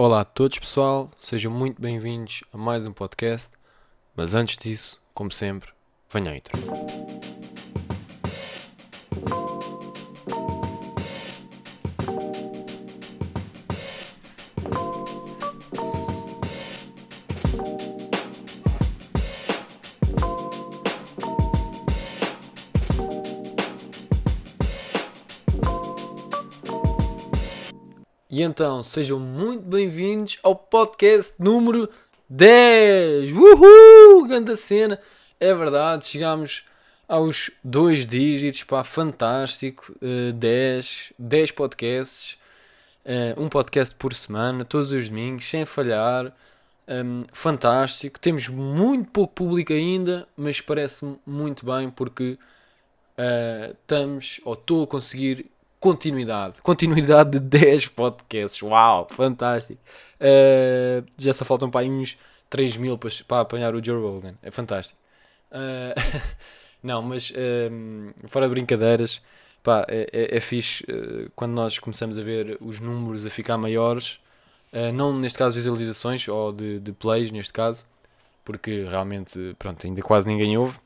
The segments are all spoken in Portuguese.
Olá a todos, pessoal. Sejam muito bem-vindos a mais um podcast. Mas antes disso, como sempre, venha a intro. Então, sejam muito bem-vindos ao podcast número 10! Uhul! Grande cena! É verdade, chegámos aos dois dígitos, pá, fantástico! Uh, 10, 10 podcasts, uh, um podcast por semana, todos os domingos, sem falhar. Um, fantástico, temos muito pouco público ainda, mas parece-me muito bem porque uh, estamos, ou estou a conseguir continuidade. Continuidade de 10 podcasts. Uau, fantástico. Uh, já só faltam para aí uns 3 mil para, para apanhar o Joe Rogan. É fantástico. Uh, não, mas uh, fora de brincadeiras, pá, é, é, é fixe quando nós começamos a ver os números a ficar maiores. não neste caso visualizações ou de, de plays, neste caso, porque realmente pronto, ainda quase ninguém ouve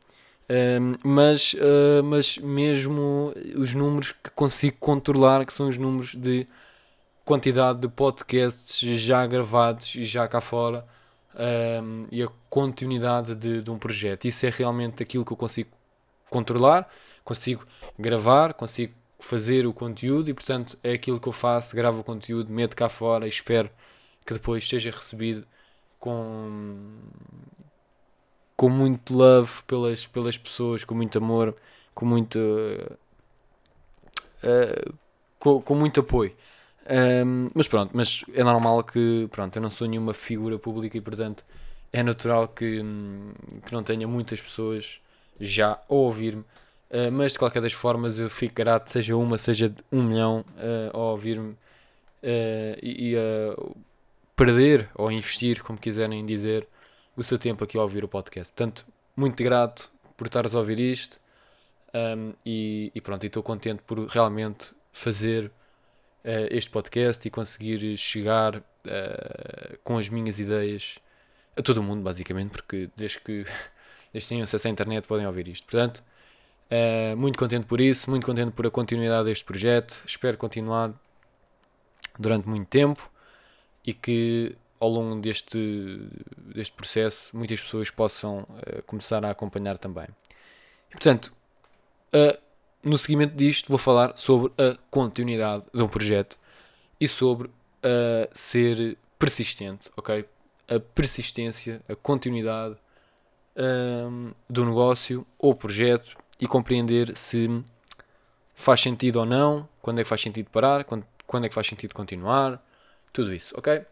mas, uh, mas mesmo os números que consigo controlar, que são os números de quantidade de podcasts já gravados e já cá fora um, e a continuidade de, de, um projeto. Isso é realmente aquilo que eu consigo controlar, consigo gravar, consigo fazer o conteúdo e portanto é aquilo que eu faço, gravo o conteúdo, meto cá fora e espero que depois seja recebido com, com muito love pelas, pelas pessoas, com muito amor, com muito. Uh, com, com muito apoio. Um, mas pronto, mas é normal que pronto, eu não sou nenhuma figura pública e portanto é natural que, que não tenha muitas pessoas já a ouvir-me. Uh, mas de qualquer das formas eu fico grato, seja uma, seja um milhão, uh, a ouvir-me uh, e, e a perder ou investir, como quiserem dizer, o seu tempo aqui a ouvir o podcast. Portanto, muito grato por estares a ouvir isto um, e, e, pronto, estou contente por realmente fazer uh, este podcast e conseguir chegar uh, com as minhas ideias a todo o mundo, basicamente, porque desde que desde que tenham acesso à internet podem ouvir isto. Portanto, uh, muito contente por isso, muito contente por a continuidade deste projeto. Espero continuar durante muito tempo e que ao longo deste, deste processo muitas pessoas possam uh, começar a acompanhar também. E, portanto, uh, no seguimento disto, vou falar sobre a continuidade de um projeto e sobre uh, ser persistente, ok? A persistência, a continuidade ehm, do negócio ou projeto e compreender se faz sentido ou não, quando é que faz sentido parar, quando, quando é que faz sentido continuar, tudo isso, ok?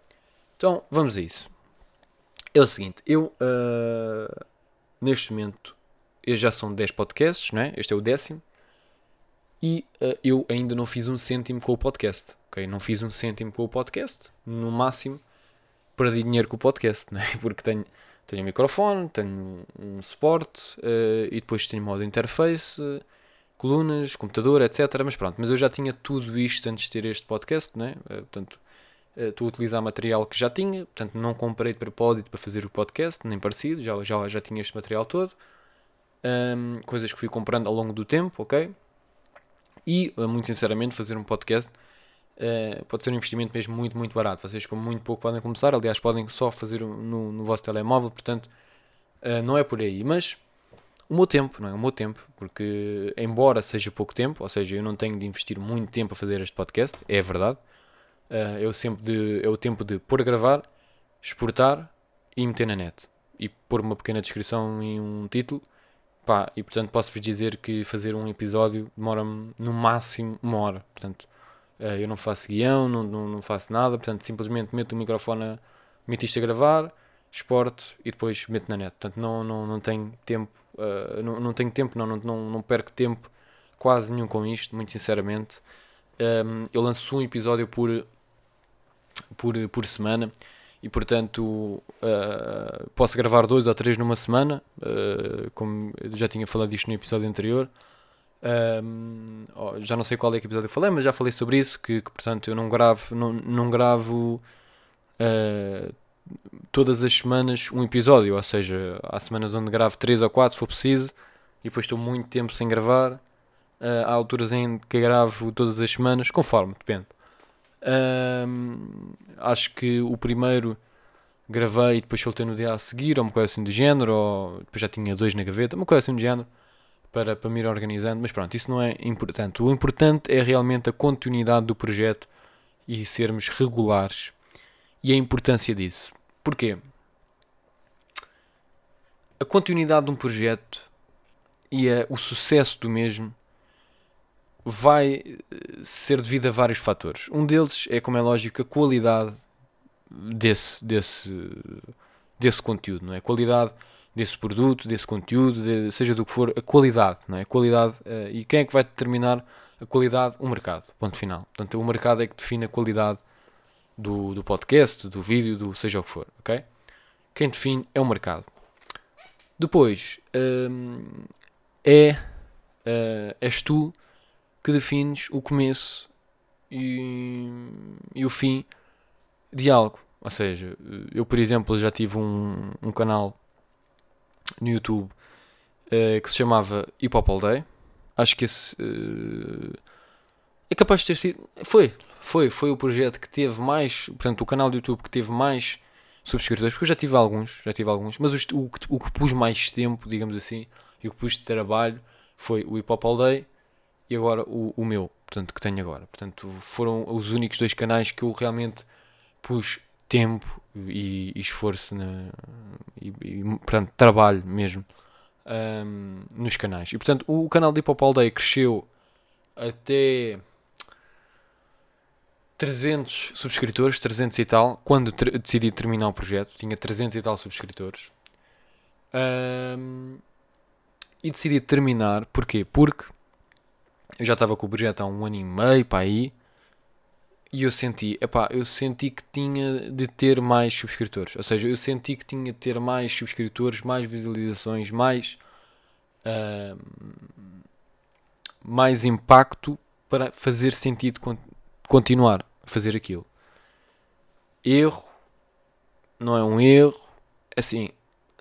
Então, vamos a isso. É o seguinte, eu uh, neste momento eu já são 10 podcasts, não é? Este é o décimo. E uh, eu ainda não fiz um cêntimo com o podcast. ok? Não fiz um cêntimo com o podcast. No máximo, perdi dinheiro com o podcast, não é? Porque tenho, tenho um microfone, tenho um suporte uh, e depois tenho modo interface, colunas, computador, etc. Mas pronto, mas eu já tinha tudo isto antes de ter este podcast, não é? portanto, eh, estou a utilizar material que já tinha, portanto não comprei de propósito para fazer o podcast, nem parecido, já, já, já tinha este material todo. Um, coisas que fui comprando ao longo do tempo, ok? E, eh, muito sinceramente, fazer um podcast uh, pode ser um investimento mesmo muito, muito barato. Vocês com muito pouco podem começar, aliás, podem só fazer no, no vosso telemóvel, portanto, uh, não é por aí. Mas o meu tempo, não é? O meu tempo, porque embora seja pouco tempo, ou seja, eu não tenho de investir muito tempo a fazer este podcast, é verdade, Uh, é, o sempre de, é o tempo de pôr a gravar, exportar e meter na net. E pôr uma pequena descrição e um título. Pá, e portanto posso-vos dizer que fazer um episódio demora-me no máximo uma hora. Portanto, uh, eu não faço guião, não, não, não, faço nada. Portanto, simplesmente meto o microfone, meto isto a gravar, exporto e depois meto na net. Portanto, não, não, não tenho tempo, uh, não, não tenho tempo, não, não, não, perco tempo quase nenhum com isto, muito sinceramente. Um, eu lanço um episódio por por, por semana e portanto uh, posso gravar dois ou três numa semana, uh, como já tinha falado disto no episódio anterior. Um, oh, já não sei qual é que episódio eu falei, mas já falei sobre isso, que, que portanto eu não gravo, não, não gravo uh, todas as semanas um episódio, ou seja, há semanas onde gravo 3 ou 4 se for preciso, e depois estou muito tempo sem gravar. Há alturas em que gravo todas as semanas, conforme, depende. Uh, acho que o primeiro gravei e depois soltei no dia a seguir, ou uma coisa assim do género, ou depois já tinha dois na gaveta, uma coisa assim do género, para, para me ir organizando. Mas pronto, isso não é importante. O importante é realmente a continuidade do projeto e sermos regulares e a importância disso. Porquê? A continuidade de um projeto e a, o sucesso do mesmo vai eh, ser devido a vários fatores. Um deles é, como é lógico, a qualidade desse, desse, desse conteúdo, não é? A qualidade desse produto, desse conteúdo, de, seja do que for, a qualidade, não é? A qualidade, uh, e quem é que vai determinar a qualidade? O mercado, ponto final. Portanto, o mercado é que define a qualidade do, do podcast, do vídeo, do seja o que for, ok? Quem define é o mercado. Depois, hum, é, uh, és tu que defines o começo e, e o fim de algo. Ou seja, eu, por exemplo, já tive um, um canal no YouTube uh, que se chamava Hip Hop All Day. Acho que esse uh, é capaz de ter sido. Foi, foi, foi o projeto que teve mais. Portanto, o canal do YouTube que teve mais subscritores, porque eu já tive alguns, já tive alguns, mas o, o, o que pus mais tempo, digamos assim, e o que pus de trabalho foi o Hip Hop All Day e agora o, o meu, portanto, que tenho agora. Portanto, foram os únicos dois canais que eu realmente pus tempo e, e esforço na, e, e, portanto, trabalho mesmo um, nos canais. E portanto, o canal de Hip Day cresceu até 300 subscritores, 300 e tal, quando ter, decidi terminar o projeto, tinha 300 e tal subscritores. Um, e decidi terminar, porquê? Porque eu já estava com o projeto há um ano e meio para aí e eu senti, epá, eu senti que tinha de ter mais subscritores. Ou seja, eu senti que tinha de ter mais subscritores, mais visualizações, mais uh, mais impacto para fazer sentido continuar a fazer aquilo. Erro não é um erro. Assim,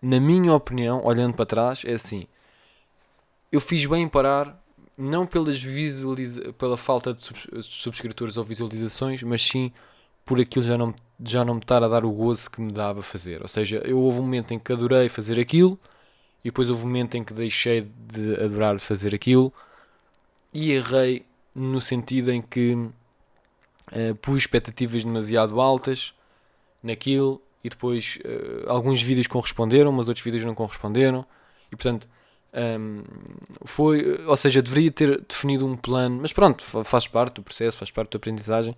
na minha opinião, olhando para trás, é assim. Eu fiz bem em parar não pelas visualiza pela falta de subscritores ou visualizações, mas sim por aquilo já não, já não me estar a dar o gozo que me dava fazer. Ou seja, eu houve um momento em que adorei fazer aquilo e depois houve um momento em que deixei de adorar fazer aquilo e errei no sentido em que uh, pus expectativas demasiado altas naquilo e depois uh, alguns vídeos corresponderam, mas outros vídeos não corresponderam e portanto um, foi, ou seja, deveria ter definido um plano, mas pronto, faz parte do processo, faz parte da aprendizagem.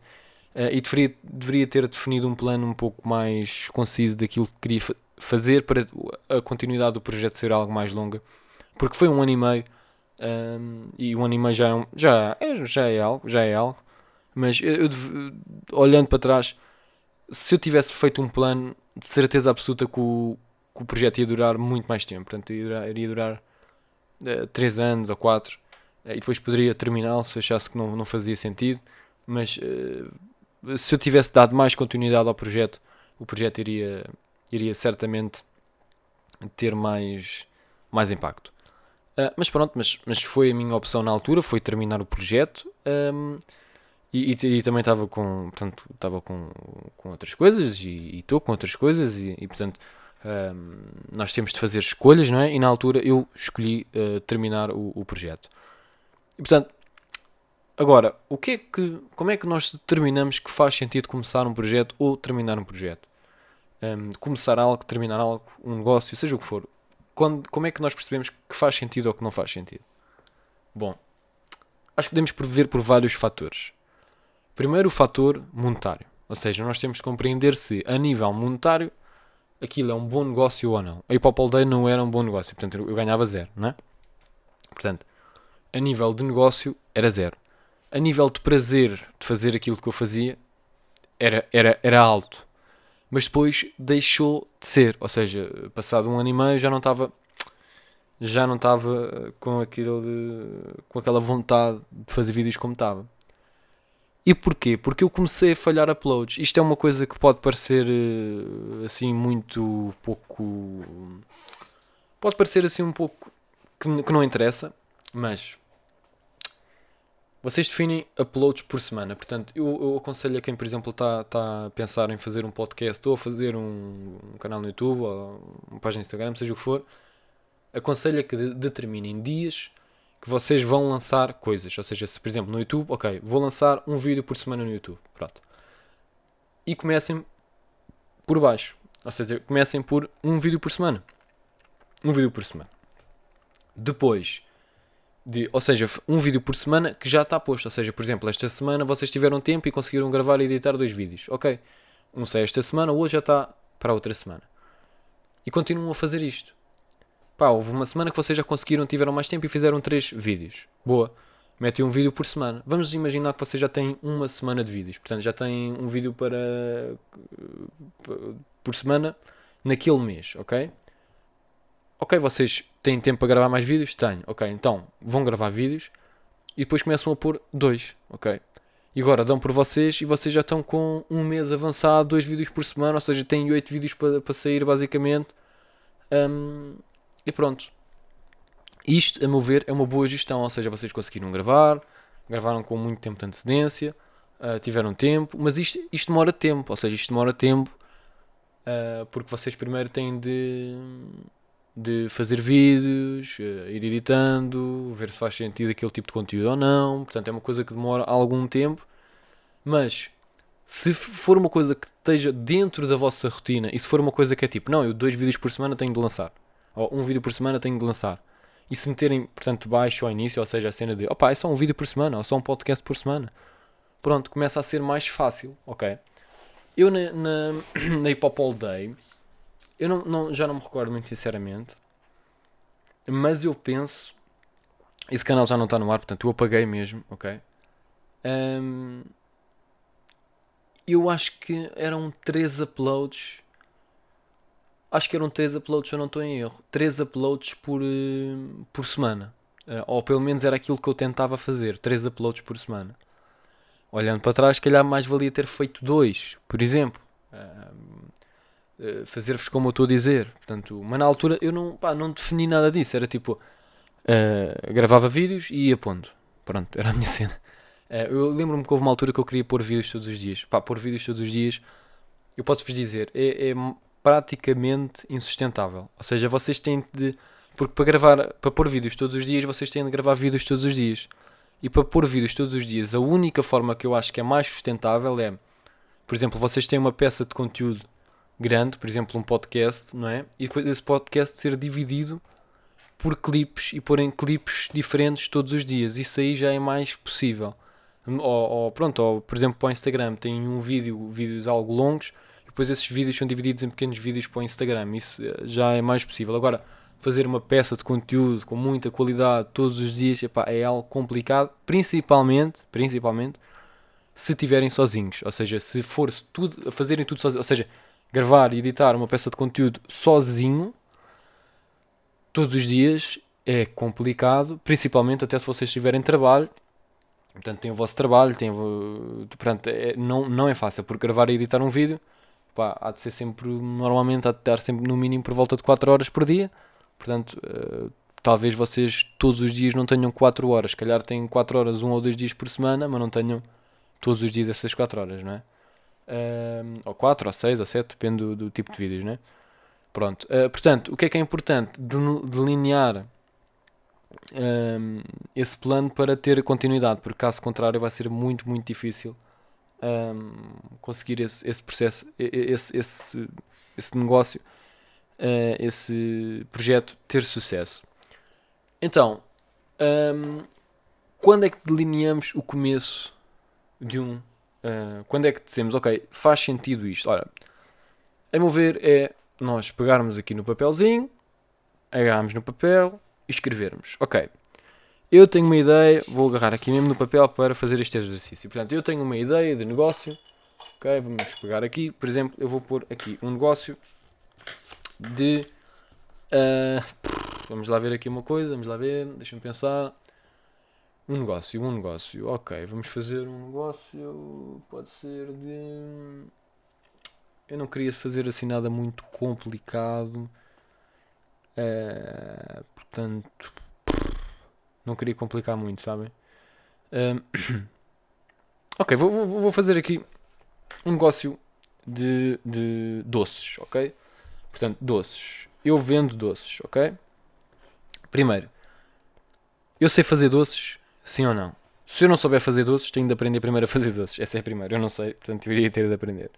Uh, e deveria, deveria ter definido um plano um pouco mais conciso daquilo que queria fa fazer para a continuidade do projeto ser algo mais longa, porque foi um ano e meio um, e um ano e meio já é, já, é, já é algo, já é algo, mas eu, eu, olhando para trás, se eu tivesse feito um plano, de certeza absoluta que o, que o projeto ia durar muito mais tempo, portanto iria durar, iria durar 3 uh, anos ou 4 uh, e depois poderia terminá-lo se achasse que não, não fazia sentido, mas uh, se eu tivesse dado mais continuidade ao projeto, o projeto iria, iria certamente ter mais, mais impacto. Uh, mas pronto, mas, mas foi a minha opção na altura, foi terminar o projeto um, e, e, e, também estava com, portanto, estava com, com outras coisas e estou com outras coisas e, e portanto um, nós temos de fazer escolhas, não é? E na altura eu escolhi uh, terminar o, o, projeto. E portanto, agora, o que é que, como é que nós determinamos que faz sentido começar um projeto ou terminar um projeto? Um, começar algo, terminar algo, um negócio, seja o que for. Quando, como é que nós percebemos que faz sentido ou que não faz sentido? Bom, acho que podemos prever por vários fatores. Primeiro, o fator monetário. Ou seja, nós temos que compreender se, a nível monetário, aquilo é um bom negócio ou não. A Hip Hop All Day não era um bom negócio, portanto eu ganhava zero, não é? Portanto, a nível de negócio era zero. A nível de prazer de fazer aquilo que eu fazia era, era, era alto. Mas depois deixou de ser. Ou seja, passado um ano e meio já não estava já não estava com aquilo de, com aquela vontade de fazer vídeos como estava. E porquê? Porque eu comecei a falhar uploads. Isto é uma coisa que pode parecer eh, assim muito pouco. Pode parecer assim um pouco que, que não interessa, mas vocês definem uploads por semana. Portanto, eu, eu aconselho a quem, por exemplo, está tá a pensar em fazer um podcast ou a fazer um, um canal no YouTube ou uma página no Instagram, seja o que for, aconselho a que de, determinem dias que vocês vão lançar coisas. Ou seja, se por exemplo no YouTube, ok, vou lançar um vídeo por semana no YouTube. Pronto. E comecem por baixo. Ou seja, comecem por um vídeo por semana. Um vídeo por semana. Depois de, ou seja, um vídeo por semana que já está posto. Ou seja, por exemplo, esta semana vocês tiveram tempo e conseguiram gravar e editar dois vídeos. Ok. Um sai esta semana, o outro já está para outra semana. E continuam a fazer isto. Pá, houve uma semana que vocês já conseguiram, tiveram mais tempo e fizeram três vídeos. Boa. Metem um vídeo por semana. Vamos imaginar que vocês já têm uma semana de vídeos. Portanto, já têm um vídeo para por semana naquele mês, ok? Ok, vocês têm tempo para gravar mais vídeos? Tenho. Ok, então vão gravar vídeos e depois começam a pôr dois, ok? E agora dão por vocês e vocês já estão com um mês avançado, dois vídeos por semana, ou seja, têm oito vídeos para, para sair basicamente. Um, e pronto. Isto, a meu ver, é uma boa gestão. Ou seja, vocês conseguiram gravar, gravaram com muito tempo de antecedência, uh, tiveram tempo, mas isto, isto demora tempo. Ou seja, isto demora tempo uh, porque vocês primeiro têm de, de fazer vídeos, uh, ir editando, ver se faz sentido aquele tipo de conteúdo ou não. Portanto, é uma coisa que demora algum tempo. Mas se for uma coisa que esteja dentro da vossa rotina e se for uma coisa que é tipo, não, eu dois vídeos por semana tenho de lançar ou um vídeo por semana tenho de lançar. E se meterem, portanto, baixo ao início, ou seja, a cena de opá, é só um vídeo por semana, ou só um podcast por semana, pronto, começa a ser mais fácil, ok? Eu na, na, na Hip Hop All Day, eu não, não, já não me recordo muito sinceramente, mas eu penso, esse canal já não está no ar, portanto eu apaguei mesmo, ok? Um, eu acho que eram 3 uploads acho que eram 3 uploads, se eu não estou em erro. 3 uploads por, uh, por semana. Uh, ou pelo menos era aquilo que eu tentava fazer. 3 uploads por semana. Olhando para trás, se calhar mais valia ter feito 2, por exemplo. Uh, Fazer-vos como eu estou a dizer. Portanto, mas na altura eu não, pá, não defini nada disso. Era tipo, gravava vídeos e ia pondo. Pronto, era a minha cena. eu lembro-me que houve uma altura que eu queria pôr vídeos todos os dias. Pá, pôr vídeos todos os dias. Eu posso-vos dizer, é, é praticamente insustentável. Ou seja, vocês têm de. Porque para gravar, para pôr vídeos todos os dias, vocês têm de gravar vídeos todos os dias. E para pôr vídeos todos os dias, a única forma que eu acho que é mais sustentável é, por exemplo, vocês têm uma peça de conteúdo grande, por exemplo, um podcast, não é? E depois esse podcast ser dividido por clipes e porem clipes diferentes todos os dias. Isso aí já é mais possível. Ou, ou pronto, ou, por exemplo, para o Instagram tem um vídeo, vídeos algo longos, depois esses vídeos são divididos em pequenos vídeos para o Instagram. Isso eh, já é mais possível. Agora, fazer uma peça de conteúdo com muita qualidade todos os dias epá, é algo complicado, principalmente, principalmente se estiverem sozinhos. Ou seja, se for tudo, fazerem tudo sozinhos, ou seja, gravar e editar uma peça de conteúdo sozinho todos os dias é complicado, principalmente até se vocês tiverem trabalho. Portanto, tem o vosso trabalho, tem, portanto, é, não, não é fácil, porque gravar e editar um vídeo pá, há de ser sempre, normalmente há de estar sempre no mínimo por volta de 4 horas por dia. Portanto, uh, talvez vocês todos os dias não tenham 4 horas. Se calhar têm 4 horas um ou dois dias por semana, mas não tenham todos os dias essas 4 horas, não é? Uh, ou 4, ou 6, ou 7, depende do, do, tipo de vídeos, não é? Pronto. Uh, portanto, o que é que é importante? Delinear esse plano para ter continuidade, porque caso contrário vai ser muito, muito difícil um, conseguir esse, esse processo, esse, esse, esse negócio, uh, esse projeto ter sucesso. Então, um, quando é que delineamos o começo de um. Uh, quando é que dizemos, ok, faz sentido isto? Ora, a meu ver, é nós pegarmos aqui no papelzinho, agarrarmos no papel e escrevermos, ok, eu tenho uma ideia, vou agarrar aqui mesmo no papel para fazer este exercício. Portanto, eu tenho uma ideia de negócio. Ok, vamos pegar aqui. Por exemplo, eu vou pôr aqui um negócio de. Uh, vamos lá ver aqui uma coisa. Vamos lá ver. Deixa-me pensar. Um negócio, um negócio. Ok, vamos fazer um negócio. Pode ser de. Eu não queria fazer assim nada muito complicado. Uh, portanto, não queria complicar muito, sabem? Ok, vou, vou, vou fazer aqui um negócio de, de doces, ok? Portanto, doces. Eu vendo doces, ok? Primeiro, eu sei fazer doces, sim ou não? Se eu não souber fazer doces, tenho de aprender primeiro a fazer doces. Essa é a primeira. Eu não sei, portanto, deveria ter de aprender.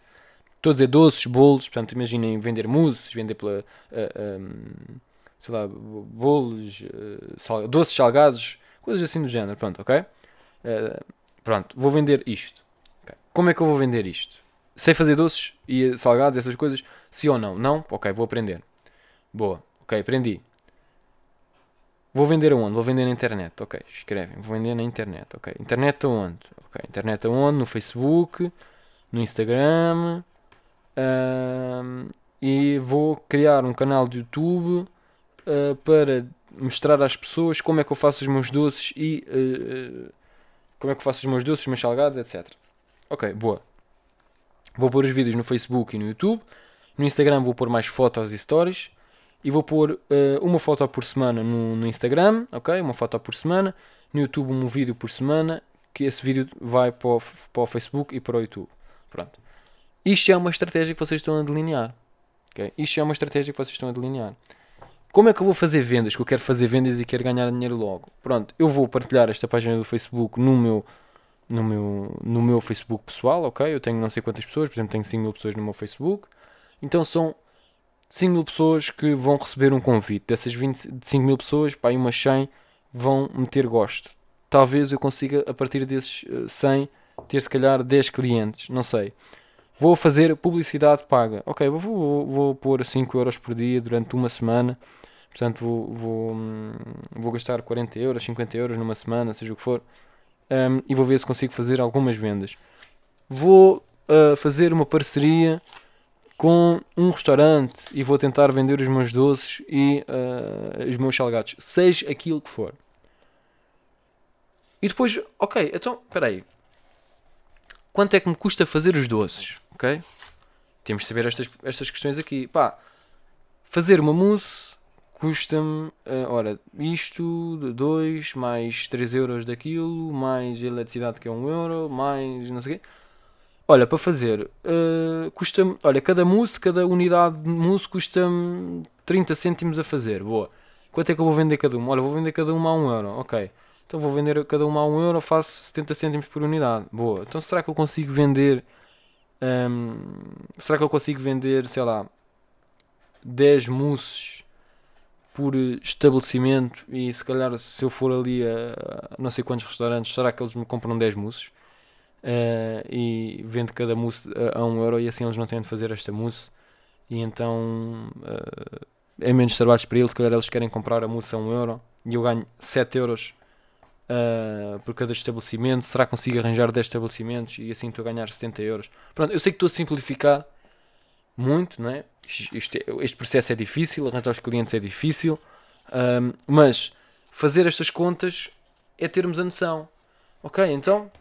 Estou a dizer doces, bolos, portanto, imaginem vender mousses, vender pela. Uh, eh, um, ehm, sei lá, bolos, uh, sal, doces salgados, coisas assim do género. Pronto, ok? Uh, pronto, vou vender isto. Okay. Como é que eu vou vender isto? Sei fazer doces e salgados, essas coisas? Sim ou não? Não? Ok, vou aprender. Boa. Ok, aprendi. Vou vender aonde? Vou vender na internet. Ok, escrevem. Vou vender na internet. Ok, internet aonde? Ok, internet aonde? No Facebook, no Instagram. e vou criar um canal de YouTube uh, para mostrar às pessoas como é que eu faço os meus doces e uh, como é que eu faço os meus doces, os meus salgados, etc. Ok, boa. Vou pôr os vídeos no Facebook e no YouTube. No Instagram vou pôr mais fotos e stories. E vou pôr uh, uma foto por semana no, no, Instagram, ok? Uma foto por semana. No YouTube um vídeo por semana. Que esse vídeo vai para o, para o Facebook e para o YouTube. Pronto. Isto é uma estratégia que vocês estão a delinear. Okay? Isto é uma estratégia que vocês estão a delinear. Como é que eu vou fazer vendas? Que eu quero fazer vendas e quero ganhar dinheiro logo. Pronto, eu vou partilhar esta página do Facebook no meu no meu, no meu Facebook pessoal, ok? Eu tenho não sei quantas pessoas, por exemplo, tenho 5 mil pessoas no meu Facebook. Então são 5 mil pessoas que vão receber um convite. Dessas 25 mil pessoas, pá, umas 100 vão meter gosto. Talvez eu consiga, a partir desses 100, eh, ter se calhar 10 clientes, não sei. Vou fazer publicidade paga. Ok, vou, vou, vou pôr 5 euros por dia durante uma semana. Portanto, vou, vou, hum, vou gastar 40 euros, 50 euros numa semana, seja o que for um, e vou ver se consigo fazer algumas vendas. Vou uh, fazer uma parceria com um restaurante e vou tentar vender os meus doces e uh, os meus salgados, seja aquilo que for. E depois, ok, então, espera aí. Quanto é que me custa fazer os doces? Ok? Temos de saber estas, estas questões aqui. Pá, fazer uma mousse custa-me, uh, ora, isto, 2, mais 3 euros daquilo, mais eletricidade que é 1 um euro, mais não sei o quê. Olha, para fazer, uh, custa-me, olha, cada mousse, cada unidade de mousse custa-me 30 cêntimos a fazer, boa. Quanto é que eu vou vender cada uma? Olha, vou vender cada uma a 1 um euro, ok. Então vou vender cada uma a 1 um euro, faço 70 cêntimos por unidade, boa. Então será que eu consigo vender, um, será que eu consigo vender, sei lá, 10 mousses por estabelecimento e se calhar se eu for ali a, não sei quantos restaurantes, será que eles me compram 10 mousses uh, e vendo cada mousse a, a 1 um euro e assim eles não têm de fazer esta mousse e então uh, é menos trabalhos para eles, se calhar eles querem comprar a mousse a 1 um euro e eu ganho 7 euros uh, por cada estabelecimento, será que consigo arranjar 10 estabelecimentos e assim estou a ganhar 70 euros? Pronto, eu sei que estou a simplificar muito, não é? Isto, é, este processo é difícil, arranjar aos clientes é difícil, um, mas fazer estas contas é termos a noção. Ok, então,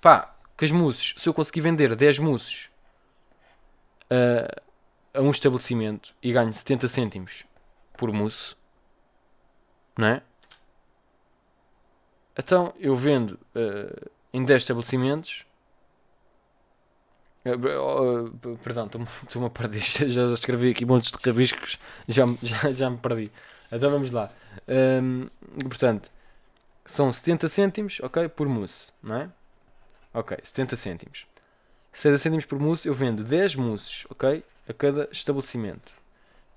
pá, que as mousses, se eu conseguir vender 10 mousses uh, a um estabelecimento e ganho 70 cêntimos por mousse, não é? Então eu vendo uh, em 10 estabelecimentos eh, oh, perdão, estou-me a perder. Já escrevi aqui montes de rabiscos, já, já, já me perdi. Então vamos lá. Um, portanto, são 70 cêntimos, ok, por mousse, não é? Ok, 70 cêntimos. 70 cêntimos por mousse, eu vendo 10 mousses, ok, a cada estabelecimento.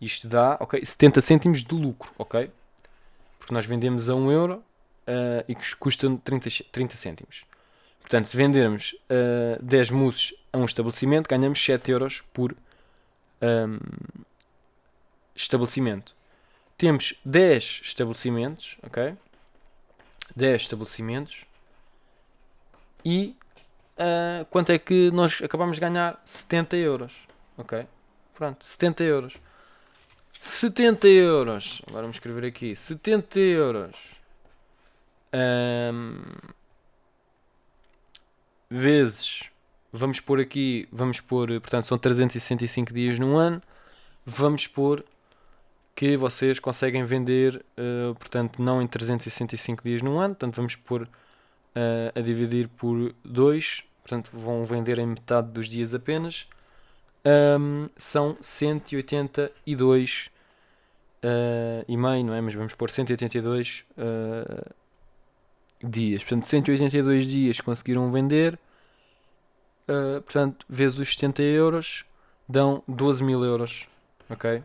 Isto dá, ok, 70 cêntimos de lucro, ok? Porque nós vendemos a 1 euro uh, e custa 30, 30 cêntimos. Portanto, se vendermos uh, 10 mousses a um estabelecimento, ganhamos 7 euros por um, estabelecimento. Temos 10 estabelecimentos, ok? 10 estabelecimentos. E uh, quanto é que nós acabamos de ganhar? 70 euros, ok? Pronto, 70 euros. 70 euros. Agora vamos escrever aqui. 70 euros Ahm, vezes, vamos pôr aqui, vamos pôr, portanto, são 365 dias num ano. Vamos pôr que vocês conseguem vender, eh, portanto, não em 365 dias num ano, portanto, vamos pôr eh, a dividir por 2, portanto, vão vender em metade dos dias apenas. Ahm, são 182 eh, e meio, não é? Mas vamos pôr 182 eh, dias. Portanto, 182 dias conseguiram vender. Uh, portanto, vezes os 70 euros, dão 12 mil euros. Ok?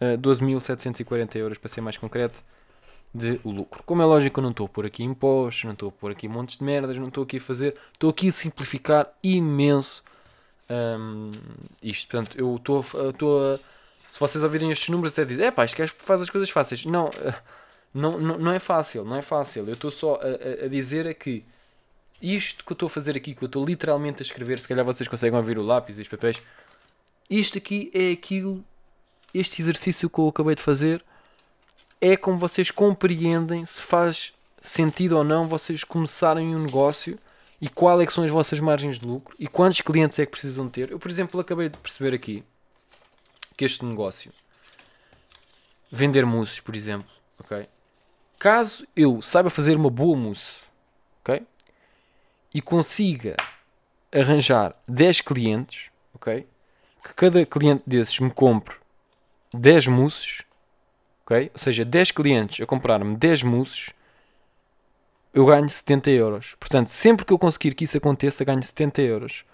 Uh, 12.740 euros, para ser mais concreto, de lucro. Como é lógico, eu não estou a pôr aqui impostos, não estou a pôr aqui montes de merdas, não estou aqui a fazer. Estou aqui a simplificar imenso um, isto. Portanto, eu estou a. Se vocês ouvirem estes números, até dizem: é pá, isto faz as coisas fáceis. Não. uh, não, não, não é fácil, não é fácil. Eu estou só a, a- a dizer é que isto que eu estou a fazer aqui, que eu estou literalmente a escrever, se calhar vocês conseguem ouvir o lápis e os papéis, isto aqui é aquilo, este exercício que eu acabei de fazer, é como vocês compreendem se faz sentido ou não vocês começarem um negócio e qual é que são as vossas margens de lucro e quantos clientes é que precisam ter. Eu, por exemplo, acabei de perceber aqui que este negócio, vender mousses, por exemplo, ok? Caso eu saiba fazer uma boa mousse? E consiga arranjar 10 clientes, ok? Que cada cliente desses me compre 10 mousses, ok? Ou seja, 10 clientes a comprar-me 10 mousses, eu ganho 70 euros. Portanto, sempre que eu conseguir que isso aconteça, ganho 70 euros.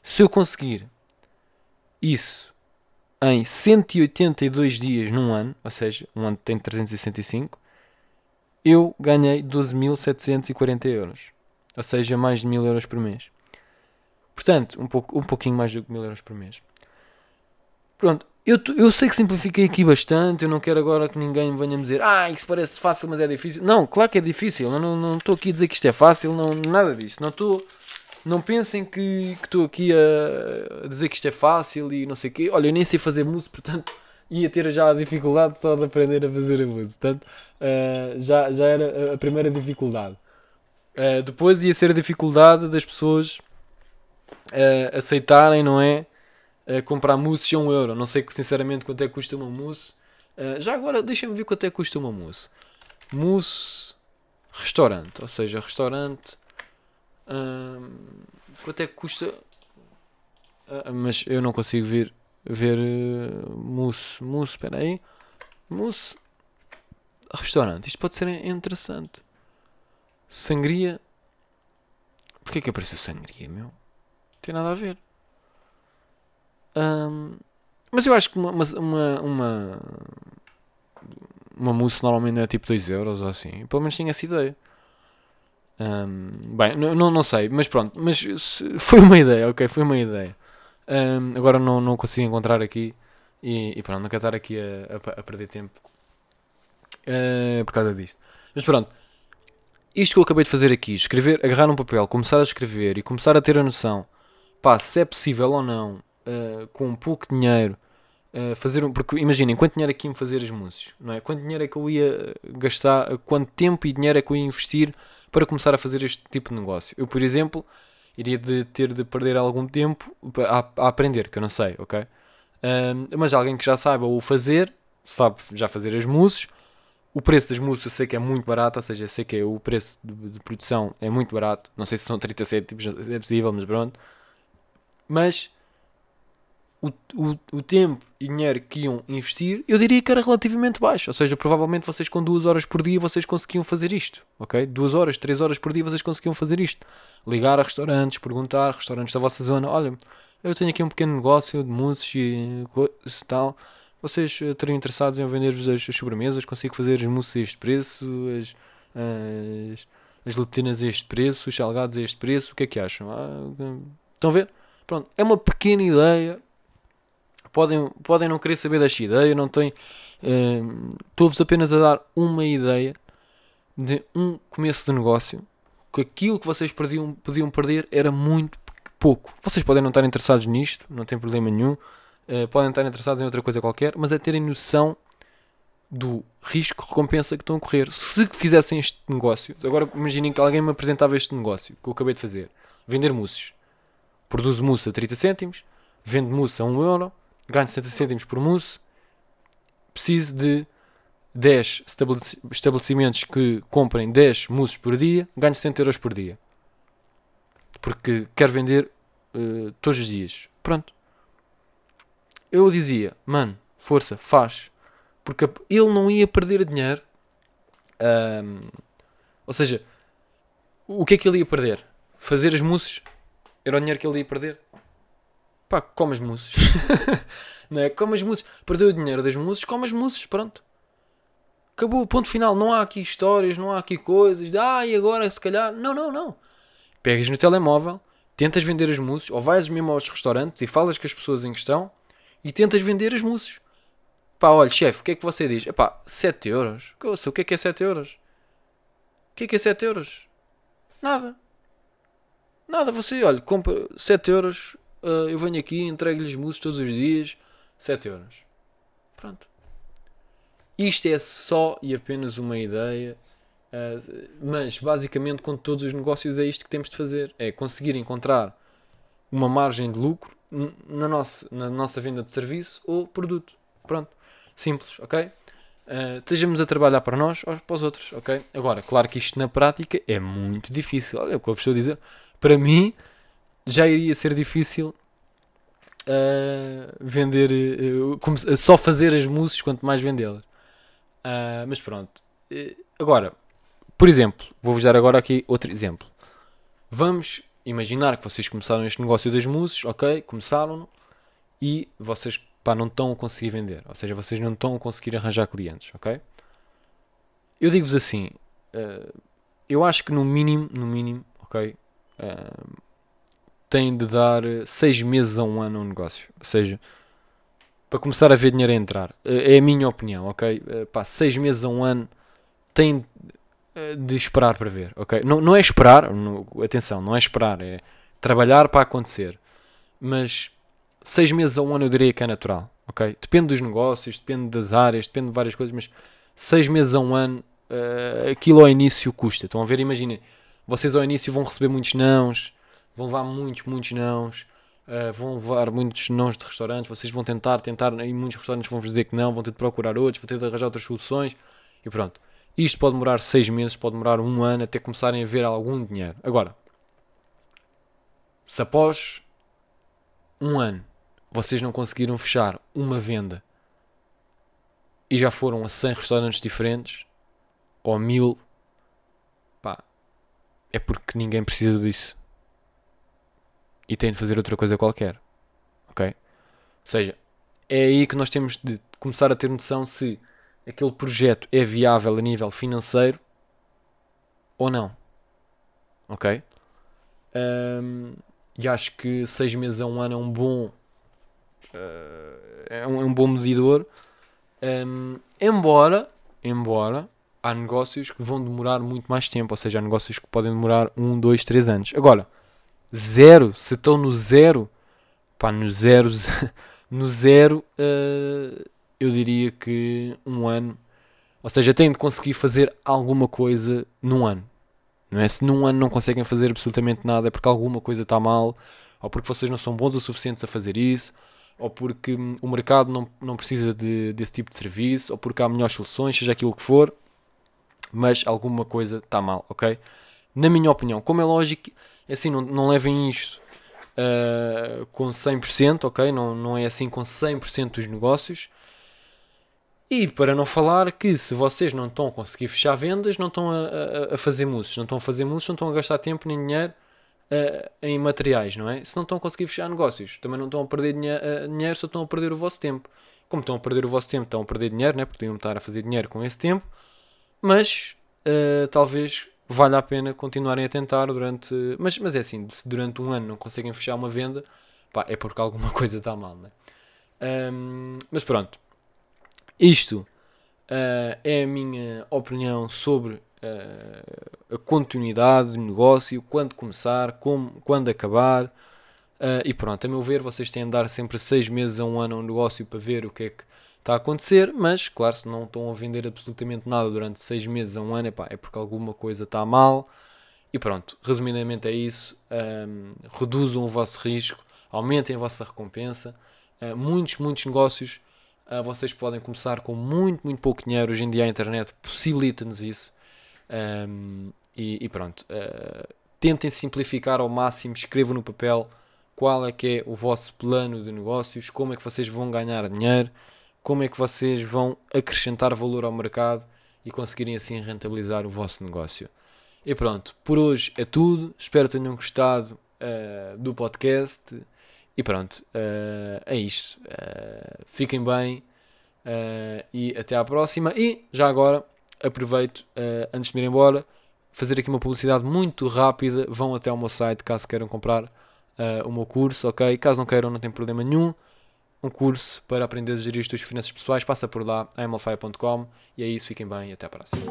Se eu conseguir isso em 182 dias num ano, ou seja, um ano tem 365, eu ganhei 12.740 euros. Ou seja, mais de 1000 euros por mês. Portanto, um, pouco, um pouquinho mais do que 1000 euros por mês. Pronto, eu, eu sei que simplifiquei aqui bastante. Eu não quero agora que ninguém venha me dizer Ah, isso parece fácil, mas é difícil. Não, claro que é difícil. Eu não não estou aqui a dizer que isto é fácil, não, nada disso. Não estou. Não pensem que estou aqui a, a dizer que isto é fácil e não sei o quê. Olha, eu nem sei fazer mousse, portanto ia ter já a dificuldade só de aprender a fazer a. Portanto, ah, já, já era a primeira dificuldade. Uh, depois ia ser a dificuldade das pessoas uh, aceitarem, não é? Uh, comprar mousse a 1 euro. Não sei que, sinceramente quanto é que custa uma mousse. Já agora deixem-me ver quanto é que custa uma mousse. Mousse restaurante, ou seja, restaurante. quanto é que custa? Ah, mas eu não consigo ver, ver mousse. Mousse, espera aí. Mousse restaurante. Isto pode ser interessante. Sangria. Porquê que apareceu sangria, meu? Não tem nada a ver. Ahm, mas eu acho que uma, uma, uma, uma, mousse normalmente é tipo 2 euros ou assim. Pelo menos tinha essa ideia. Ahm, bem, não, não, sei, mas pronto. Mas foi uma ideia, ok? Foi uma ideia. Ahm, agora não, não consigo encontrar aqui. E, e pronto, não quero estar aqui a, a- a perder tempo eh, por causa disto. Mas pronto, isto que eu acabei de fazer aqui, escrever, agarrar um papel, começar a escrever e começar a ter a noção, pá, se é possível ou não, eh, com pouco dinheiro, eh, fazer um. Porque imaginem, quanto dinheiro é que ia-me fazer as músicas, não é? Quanto dinheiro é que eu ia gastar, quanto tempo e dinheiro é que eu ia investir para começar a fazer este tipo de negócio? Eu, por exemplo, iria de ter de perder algum tempo a, a aprender, que eu não sei, ok? Ahm, mas alguém que já saiba o fazer, sabe já fazer as mousses, o preço das mousses eu sei que é muito barato, ou seja, eu sei que é o preço de, de produção é muito barato. Não sei se são 30 cêntimos, se é possível, mas pronto. Mas o, o, o tempo e dinheiro que iam investir, eu diria que era relativamente baixo. Ou seja, provavelmente vocês com duas horas por dia vocês conseguiam fazer isto, ok? Duas horas, três horas por dia vocês conseguiam fazer isto. Ligar a restaurantes, perguntar, restaurantes da vossa zona, olha, eu tenho aqui um pequeno negócio de mousses e tal. Vocês eh, estariam interessados em vender-vos as, as sobremesas? Consigo fazer as mousses a este preço, as, as, as latinas a este preço, os salgados a este preço. O que é que acham? Ah, estão a ver? Pronto, é uma pequena ideia. Podem, podem não querer saber desta ideia, não tem. hum, Estou-vos apenas a dar uma ideia de um começo de negócio que aquilo que vocês perdiam, podiam perder era muito pouco. Vocês podem não estar interessados nisto, não tem problema nenhum. Uh, podem estar interessados em outra coisa qualquer, mas é terem noção do risco-recompensa que estão a correr. Se fizessem este negócio, agora imaginem que alguém me apresentava este negócio que eu acabei de fazer: vender mousses. Produzo mousse a 30 cêntimos, vendo mousse a 1 euro, ganho 60 cêntimos por mousse, preciso de 10 estabelecimentos que comprem 10 mousses por dia, ganho 60 euros por dia. Porque quero vender uh, todos os dias. Pronto. Eu dizia, mano, força, faz. Porque ele não ia perder dinheiro. Um, ou seja, o que é que ele ia perder? Fazer as mousses era o dinheiro que ele ia perder. Pá, come as mousses. não é? Come as mousses. Perdeu o dinheiro das mousses, come as mousses, pronto. Acabou, ponto final. Não há aqui histórias, não há aqui coisas de ah, e agora se calhar. Não, não, não. Pegas no telemóvel, tentas vender as mousses, ou vais mesmo aos restaurantes e falas com as pessoas em questão e tentas vender as mousses. Pá, olha, chefe, o que é que você diz? Epá, 7 euros. O que é que é 7 euros? O que é que é 7 euros? Nada. Nada, você, olha, compra 7 euros, uh, eu venho aqui, entrego-lhes mousses todos os dias, 7 euros. Pronto. Isto é só e apenas uma ideia, uh, mas basicamente com todos os negócios é isto que temos de fazer: é conseguir encontrar uma margem de lucro na nossa, na nossa venda de serviço ou produto. Pronto, simples, ok? Uh, estejamos a trabalhar para nós ou para os outros, ok? Agora, claro que isto na prática é muito difícil. Olha o que eu vos estou a dizer. Para mim, já iria ser difícil uh, vender, uh, só fazer as mousses quanto mais vendê-las. Mas pronto. Agora, por exemplo, vou-vos dar agora aqui outro exemplo. Vamos imaginar que vocês começaram este negócio das mousses, ok? Começaram e vocês pá, não estão a conseguir vender. Ou seja, vocês não estão a conseguir arranjar clientes, ok? Eu digo-vos assim, uh, eu acho que no mínimo, no mínimo, ok? Uh, tem de dar 6 meses a um ano um negócio. Ou seja, para começar a ver dinheiro a entrar. É a minha opinião, ok? Eh, pá, seis meses a um ano tem eh, de esperar para ver, ok? Não, não é esperar, atenção, não é esperar, é trabalhar para acontecer. Mas seis meses a um ano eu diria que é natural, ok? Depende dos negócios, depende das áreas, depende de várias coisas, mas seis meses a um ano, uh, aquilo ao início custa. Estão a ver? Imaginem, vocês ao início vão receber muitos nãos, vão levar muitos, muitos nãos Uh, vão levar muitos nãos de restaurantes, vocês vão tentar, tentar, e muitos restaurantes vão dizer que não, vão ter de procurar outros, vão ter de arranjar outras soluções e pronto. Isto pode demorar seis meses, pode demorar um ano até começarem a ver algum dinheiro. Agora, se após um ano vocês não conseguiram fechar uma venda e já foram a 100 restaurantes diferentes ou a 1000, pá, é porque ninguém precisa disso e tem de fazer outra coisa qualquer. Ok? Ou seja, é aí que nós temos de começar a ter noção se aquele projeto é viável a nível financeiro ou não. Ok? Um, e acho que seis meses a um ano é um bom uh, é, um, é, um, bom medidor. Um, embora, embora há negócios que vão demorar muito mais tempo, ou seja, há negócios que podem demorar um, dois, três anos. Agora, zero, se estão no zero, pá, no zero, no zero, uh, eu diria que um ano, ou seja, têm de conseguir fazer alguma coisa num ano. Não é? Se num ano não conseguem fazer absolutamente nada é porque alguma coisa está mal, ou porque vocês não são bons o suficientes a fazer isso, ou porque hum, o mercado não, não precisa de, desse tipo de serviço, ou porque há melhores soluções, seja aquilo que for, mas alguma coisa está mal, ok? Na minha opinião, como é lógico, é assim, não, não levem isto uh, com 100%, ok? Não, não é assim com 100% dos negócios. E para não falar que se vocês não estão a conseguir fechar vendas, não estão a, a, a fazer mousses, não estão a fazer mousses, não estão a gastar tempo nem dinheiro uh, em materiais, não é? Se não estão a conseguir fechar negócios, também não estão a perder dinhe uh, dinheiro, só estão a perder o vosso tempo. Como estão a perder o vosso tempo, estão a perder dinheiro, né? porque podiam estar a fazer dinheiro com esse tempo, mas uh, talvez vale a pena continuarem a tentar durante. Mas, mas é assim, se durante um ano não conseguem fechar uma venda, pá, é porque alguma coisa está mal, né? Um, mas pronto, isto uh, é a minha opinião sobre uh, a continuidade do negócio, quando começar, como, quando acabar. Uh, e pronto, a meu ver, vocês têm de dar sempre seis meses a um ano a um negócio para ver o que é que está a acontecer, mas claro, se não estão a vender absolutamente nada durante seis meses a um ano, epá, é porque alguma coisa está mal. E pronto, resumidamente é isso. Um, reduzam o vosso risco, aumentem a vossa recompensa. Uh, muitos, muitos negócios uh, vocês podem começar com muito, muito pouco dinheiro. Hoje em dia a internet possibilita-nos isso. Um, e, e, pronto, uh, tentem simplificar ao máximo, escrevam no papel qual é que é o vosso plano de negócios, como é que vocês vão ganhar dinheiro, como é que vocês vão acrescentar valor ao mercado e conseguirem assim rentabilizar o vosso negócio. E pronto, por hoje é tudo. Espero que tenham gostado uh, do podcast. E pronto, uh, é isto. Uh, fiquem bem e até à próxima. E já agora, aproveito, antes de me ir embora, fazer aqui uma publicidade muito rápida. Vão até ao meu site caso queiram comprar o meu curso, ok? Caso não queiram, não tem problema nenhum. Um curso para aprender a gerir as tuas finanças pessoais, passa por lá, amalfire.com. E é isso, fiquem bem e até à próxima.